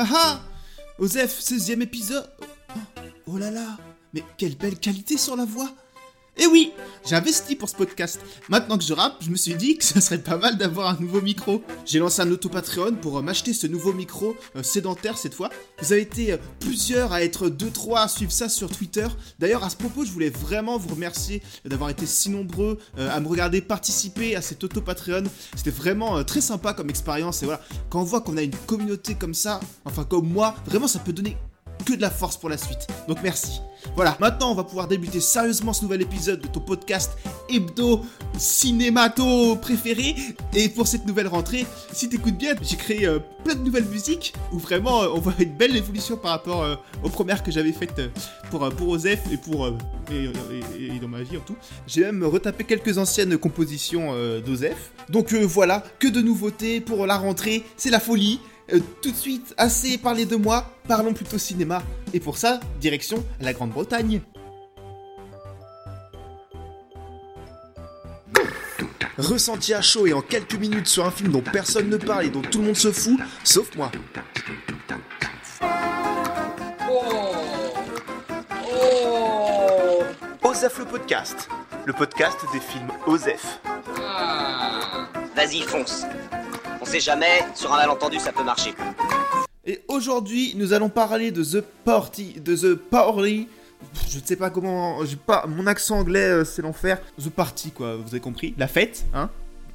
Haha Osef, 16ème épisode. Oh, oh là là. Mais quelle belle qualité sur la voix et oui, j'ai investi pour ce podcast. Maintenant que je rappe, je me suis dit que ça serait pas mal d'avoir un nouveau micro. J'ai lancé un auto Patreon pour euh, m'acheter ce nouveau micro euh, sédentaire cette fois. Vous avez été euh, plusieurs à être 2-3 à suivre ça sur Twitter. D'ailleurs, à ce propos, je voulais vraiment vous remercier d'avoir été si nombreux à me regarder participer à cet auto Patreon. C'était vraiment très sympa comme expérience. Et voilà, quand on voit qu'on a une communauté comme ça, enfin comme moi, vraiment ça peut donner que de la force pour la suite. Donc merci. Voilà, maintenant on va pouvoir débuter sérieusement ce nouvel épisode de ton podcast hebdo cinémato préféré. Et pour cette nouvelle rentrée, si t'écoutes bien, j'ai créé euh, plein de nouvelles musiques où vraiment euh, on voit une belle évolution par rapport euh, aux premières que j'avais faites pour, pour Osef et pour et, dans ma vie en tout. J'ai même retapé quelques anciennes compositions d'Osef. Donc voilà, que de nouveautés pour la rentrée, c'est la folie. Euh, tout de suite, assez parlé de moi, parlons plutôt cinéma. Et pour ça, direction la Grande-Bretagne. Ressenti à chaud et en quelques minutes sur un film dont personne ne parle et dont tout le monde se fout, sauf moi. Oh. Oh. Osef le podcast, le podcast des films Osef. Ah. Vas-y, fonce sait jamais, sur un malentendu ça peut marcher. Et aujourd'hui, nous allons parler de The Party, de The Party. Je ne sais pas comment, j'ai pas mon accent anglais, euh, c'est l'enfer. The Party quoi, vous avez compris, la fête, hein?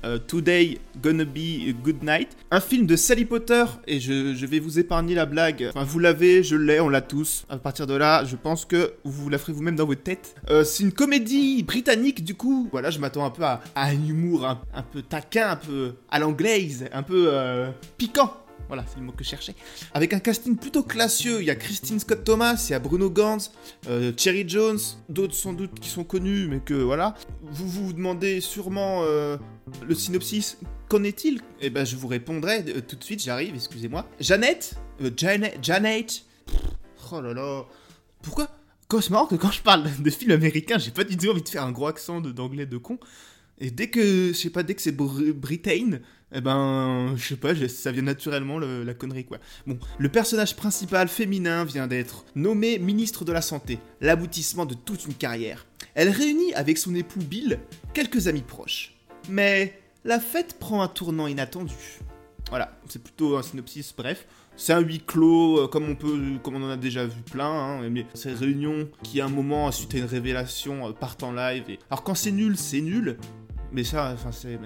Euh, Today Gonna Be a Good Night, un film de Sally Potter, et je, vais vous épargner la blague. Enfin, vous l'avez, je l'ai, on l'a tous. À partir de là, je pense que vous la ferez vous-même dans votre tête. Euh, c'est une comédie britannique, du coup. Voilà, je m'attends un peu à, un humour un, peu taquin, un peu à l'anglaise, un peu euh, piquant. Voilà, c'est le mot que je cherchais. Avec un casting plutôt classieux, il y a Christine Scott Thomas, il y a Bruno Gantz, euh, Cherry Jones, d'autres sans doute qui sont connus, mais que voilà. Vous vous demandez sûrement euh, le synopsis, qu'en est-il? Eh ben, je vous répondrai euh, tout de suite, j'arrive, excusez-moi. Jeannette Janet, Janet Oh là là Pourquoi? Quand c'est marrant quand je parle de films américains, j'ai pas du tout envie de faire un gros accent d'anglais de con. Et dès que, je sais pas, dès que c'est Britain, eh ben, je sais pas, ça vient naturellement la connerie quoi. Bon, le personnage principal féminin vient d'être nommé ministre de la Santé, l'aboutissement de toute une carrière. Elle réunit avec son époux Bill quelques amis proches. Mais la fête prend un tournant inattendu. Voilà, c'est plutôt un synopsis, bref. C'est un huis clos, euh, comme on peut, comme on en a déjà vu plein. Hein, mais ces réunions qui, à un moment, suite à une révélation, euh, partent en live. Alors quand c'est nul, c'est nul. Mais ça, enfin, c'est.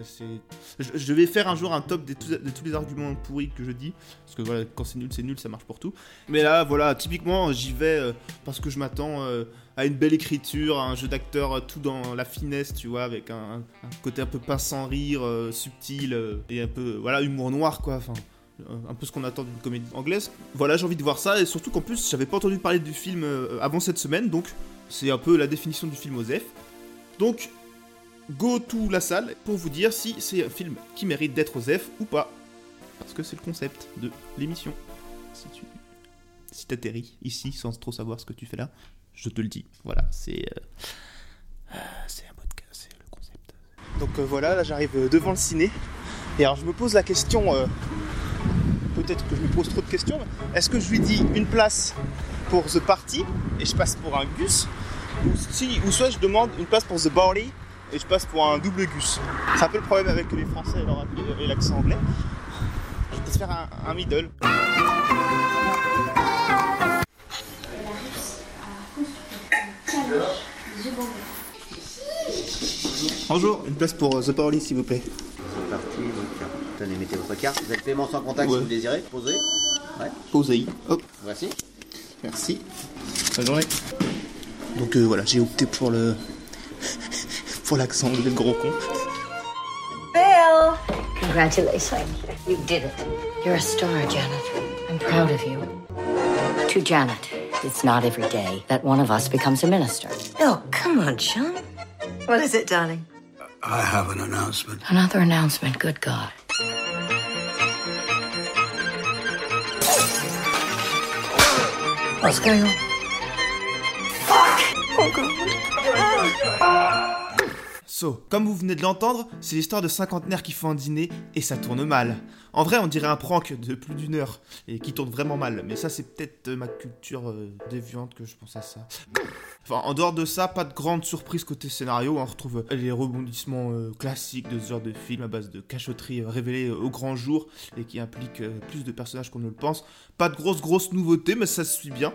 Je, vais faire un jour un top de, tous les arguments pourris que je dis. Parce que voilà, quand c'est nul, c'est nul, ça marche pour tout. Mais là, voilà, typiquement, j'y vais euh, parce que je m'attends euh, à une belle écriture, à un jeu d'acteur euh, tout dans la finesse, tu vois, avec un, côté un peu pince sans rire, subtil, et un peu, voilà, humour noir, quoi. Enfin un peu ce qu'on attend d'une comédie anglaise. Voilà, j'ai envie de voir ça, et surtout qu'en plus, j'avais pas entendu parler du film avant cette semaine, donc c'est un peu la définition du film Osef. Donc, go to la salle pour vous dire si c'est un film qui mérite d'être aux ou pas. Parce que c'est le concept de l'émission. Si tu si t'atterris ici sans trop savoir ce que tu fais là, je te le dis. Voilà, c'est euh, euh, c'est un podcast, c'est le concept. Donc euh, voilà, là j'arrive devant le ciné. Et alors je me pose la question, peut-être que je me pose trop de questions, est-ce que je lui dis une place pour The Party et je passe pour un Gus? Ou, si, ou soit je demande une place pour The Barley et je passe pour un double gus. C'est un peu le problème avec les Français et l'accent anglais. Je vais peut-être faire un, un middle. Bonjour, une place pour euh, The Party s'il vous plaît. C'est parti, donc tenez, mettez votre carte. Vous êtes paiement sans contact si vous désirez. Posez. Ouais. Posez. Hop. Voici. Merci. Bonne journée. Donc euh, voilà, j'ai opté pour le pour l'accent, le gros con. Bill! Congratulations. You did it. You're a star, Janet. I'm proud of you. To Janet, it's not every day that one of us becomes a minister. Oh, come on, John. What is it, darling? I have an announcement. Another announcement, good God. What's going on? Fuck! Oh, God. Ah. So, comme vous venez de l'entendre, c'est l'histoire de cinquantenaires qui font un dîner et ça tourne mal. En vrai, on dirait un prank de plus d'une heure et qui tourne vraiment mal, mais ça, c'est peut-être euh, ma culture euh, déviante que je pense à ça. Enfin, en dehors de ça, pas de grande surprise côté scénario. On retrouve euh, les rebondissements classiques de ce genre de film à base de cachotterie euh, au grand jour et qui implique plus de personnages qu'on ne le pense. Pas de grosses grosses nouveautés, mais ça se suit bien,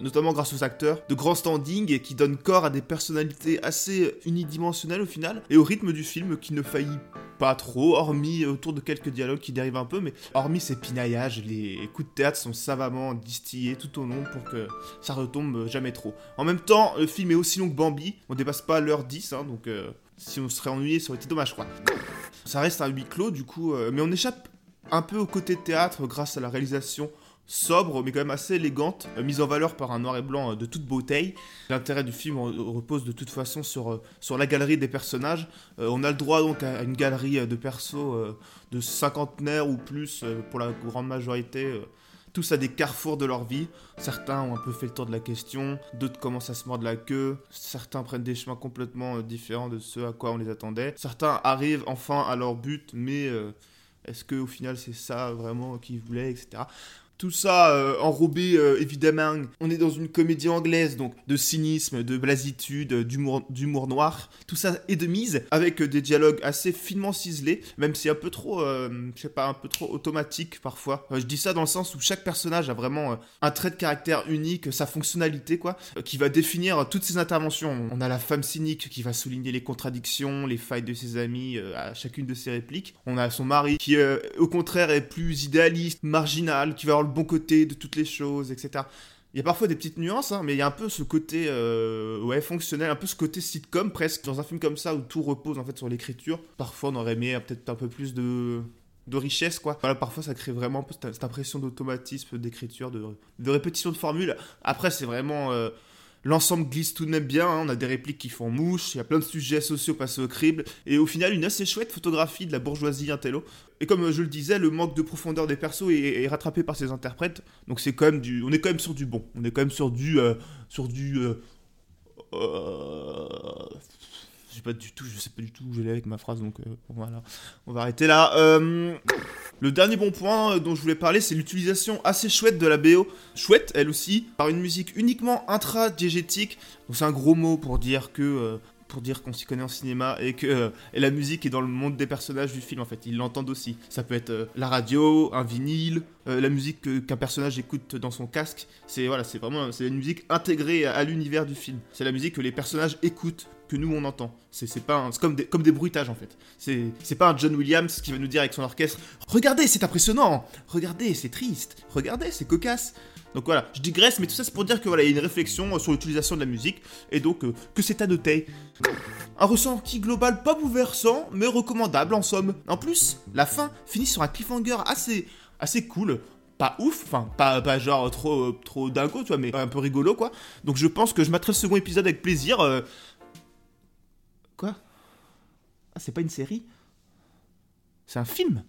notamment grâce aux acteurs de grand standing qui donnent corps à des personnalités assez unidimensionnelles au et au rythme du film qui ne faillit pas trop, hormis autour de quelques dialogues qui dérivent un peu, mais hormis ces pinaillages, les coups de théâtre sont savamment distillés tout au long pour que ça retombe jamais trop. En même temps, le film est aussi long que Bambi, on dépasse pas l'heure 10, hein, donc euh, si on serait ennuyé, ça aurait été dommage quoi. Ça reste un huis clos du coup, euh, mais on échappe un peu au côté théâtre grâce à la réalisation sobre mais quand même assez élégante, euh, mise en valeur par un noir et blanc euh, de toute beauté. L'intérêt du film re- repose de toute façon sur, euh, sur la galerie des personnages. On a le droit donc à une galerie de persos de cinquantenaires ou plus pour la grande majorité. tous à des carrefours de leur vie. Certains ont un peu fait le tour de la question, d'autres commencent à se mordre la queue, certains prennent des chemins complètement différents de ceux à quoi on les attendait. Certains arrivent enfin à leur but, mais est-ce que au final c'est ça vraiment qu'ils voulaient, etc. Tout ça euh, enrobé euh, évidemment. On est dans une comédie anglaise, donc de cynisme, de blasitude, euh, d'humour noir. Tout ça est de mise avec des dialogues assez finement ciselés, même si un peu trop, euh, je sais pas, un peu trop automatique parfois. Je dis ça dans le sens où chaque personnage a vraiment un trait de caractère unique, sa fonctionnalité quoi, qui va définir toutes ses interventions. On a la femme cynique qui va souligner les contradictions, les failles de ses amis à chacune de ses répliques. On a son mari qui, au contraire, est plus idéaliste, marginal, qui va avoir bon côté de toutes les choses, etc. Il y a parfois des petites nuances, hein, mais il y a un peu ce côté euh, ouais, fonctionnel, un peu ce côté sitcom presque, dans un film comme ça où tout repose en fait sur l'écriture. Parfois on aurait aimé euh, peut-être un peu plus de, de richesse, quoi. Voilà, parfois ça crée vraiment cette, impression d'automatisme, d'écriture, de, de répétition de formules. Après c'est vraiment... L'ensemble glisse tout de même bien, hein, on a des répliques qui font mouche, il y a plein de sujets sociaux passés au crible, et au final une assez chouette photographie de la bourgeoisie intello. Et comme euh, je le disais, le manque de profondeur des persos est, rattrapé par ses interprètes, donc c'est quand même du, on est quand même sur du bon, on est quand même sur du, euh, sur du, euh, pas du tout, je sais pas du tout où j'allais avec ma phrase, donc euh, voilà, on va arrêter là. Euh, le dernier bon point euh, dont je voulais parler, c'est l'utilisation assez chouette de la BO, chouette elle aussi, par une musique uniquement intra-diégétique. Donc c'est un gros mot pour dire que pour dire qu'on s'y connaît en cinéma et que la musique est dans le monde des personnages du film en fait, ils l'entendent aussi. Ça peut être la radio, un vinyle, euh, la musique que- qu'un personnage écoute dans son casque. C'est voilà, c'est vraiment c'est une musique intégrée à, l'univers du film. C'est la musique que les personnages écoutent que nous on entend. C'est pas comme des comme des bruitages en fait. C'est pas un John Williams qui va nous dire avec son orchestre "Regardez, c'est impressionnant. Regardez, c'est triste. Regardez, c'est cocasse." Donc voilà, je digresse, mais tout ça c'est pour dire que voilà, il y a une réflexion sur l'utilisation de la musique et donc euh, que c'est à noter. Un ressenti global pas bouleversant, mais recommandable en somme. En plus, la fin finit sur un cliffhanger assez, assez cool. Pas ouf, enfin, pas, pas genre trop, trop dingo, tu vois, mais un peu rigolo, quoi. Donc je pense que je mettrai le second épisode avec plaisir. euh. Quoi? Ah, c'est pas une série? C'est un film?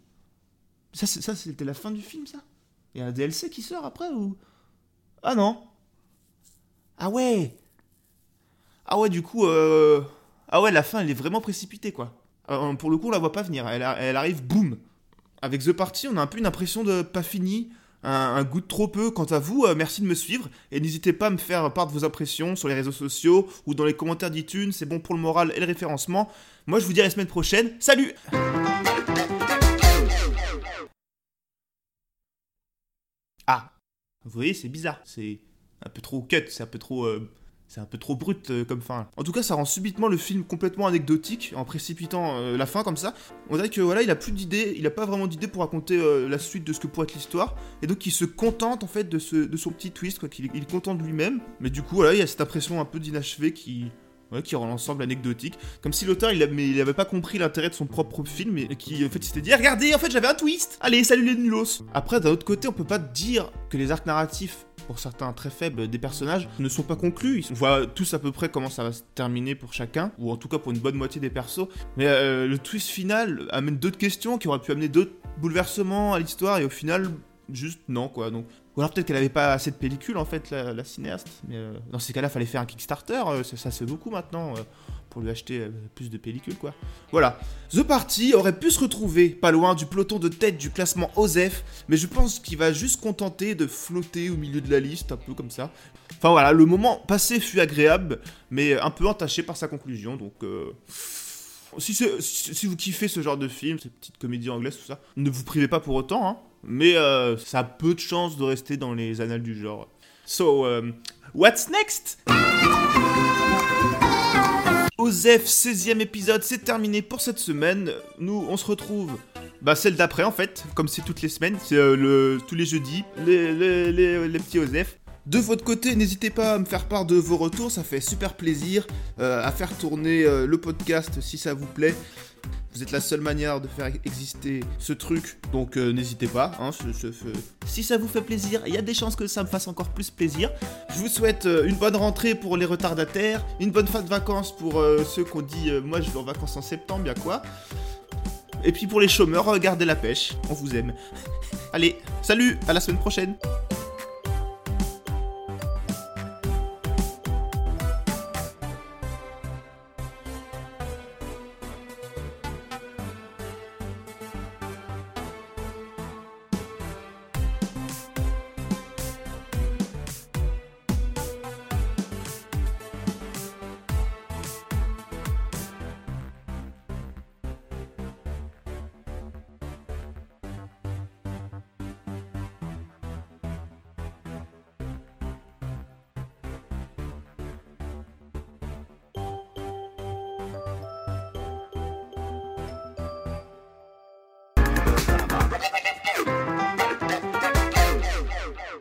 Ça, c'était la fin du film, ça? Il y a un DLC qui sort après, ou? Ah non Ah ouais Ah ouais, du coup, euh... Ah ouais, la fin, elle est vraiment précipitée, quoi. Euh, pour le coup, on la voit pas venir. Elle, elle arrive, boum. Avec The Party, on a un peu une impression de pas fini, un, goût de trop peu. Quant à vous, euh, merci de me suivre. Et n'hésitez pas à me faire part de vos impressions sur les réseaux sociaux ou dans les commentaires d'iTunes. C'est bon pour le moral et le référencement. Moi, je vous dis à la semaine prochaine. Salut Ah Vous voyez, c'est bizarre. C'est un peu trop cut, c'est un peu trop... euh, c'est un peu trop brut euh, comme fin. En tout cas, ça rend subitement le film complètement anecdotique en précipitant euh, la fin comme ça. On dirait que voilà, il a plus d'idées, il a pas vraiment d'idées pour raconter euh, la suite de ce que pourrait être l'histoire, et donc il se contente en fait de, son petit twist, quoi, qu'il il est content de lui-même. Mais du coup, voilà, il y a cette impression un peu d'inachevé qui, qui rend l'ensemble anecdotique, comme si l'auteur il, a- mais il avait pas compris l'intérêt de son propre film et qui en fait s'était dit regardez, en fait j'avais un twist. Allez, salut les nulos. Après, d'un autre côté, on peut pas dire que les arcs narratifs pour certains très faibles des personnages, ne sont pas conclus. On voit tous à peu près comment ça va se terminer pour chacun, ou en tout cas pour une bonne moitié des persos. Mais euh, le twist final amène d'autres questions qui auraient pu amener d'autres bouleversements à l'histoire, et au final, juste non quoi. Donc, ou alors peut-être qu'elle avait pas assez de pellicules en fait, la, cinéaste. Mais euh, dans ces cas-là, fallait faire un Kickstarter. euh, ça, ça se fait beaucoup maintenant euh, pour lui acheter plus de pellicules quoi. Voilà. The Party aurait pu se retrouver pas loin du peloton de tête du classement OSEF, mais je pense qu'il va juste contenter de flotter au milieu de la liste, un peu comme ça. Enfin voilà, le moment passé fut agréable, mais un peu entaché par sa conclusion, donc. si, si vous kiffez ce genre de film, ces petites comédies anglaises, tout ça, ne vous privez pas pour autant, hein. Mais euh, ça a peu de chances de rester dans les annales du genre. So, um, what's next? OZEF 16e épisode, c'est terminé pour cette semaine. Nous, on se retrouve bah, celle d'après en fait, comme c'est toutes les semaines, c'est euh, le, tous les jeudis, les, les, les, petits OZEF. De votre côté, n'hésitez pas à me faire part de vos retours, ça fait super plaisir euh, à faire tourner euh, le podcast si ça vous plaît. Vous êtes la seule manière de faire exister ce truc, donc euh, n'hésitez pas. hein, Si ça vous fait plaisir, il y a des chances que ça me fasse encore plus plaisir. Je vous souhaite euh, une bonne rentrée pour les retardataires, une bonne fin de vacances pour euh, ceux qui ont dit euh, moi je vais en vacances en septembre, bien quoi. Et puis pour les chômeurs, gardez la pêche, on vous aime. Allez, salut, à la semaine prochaine.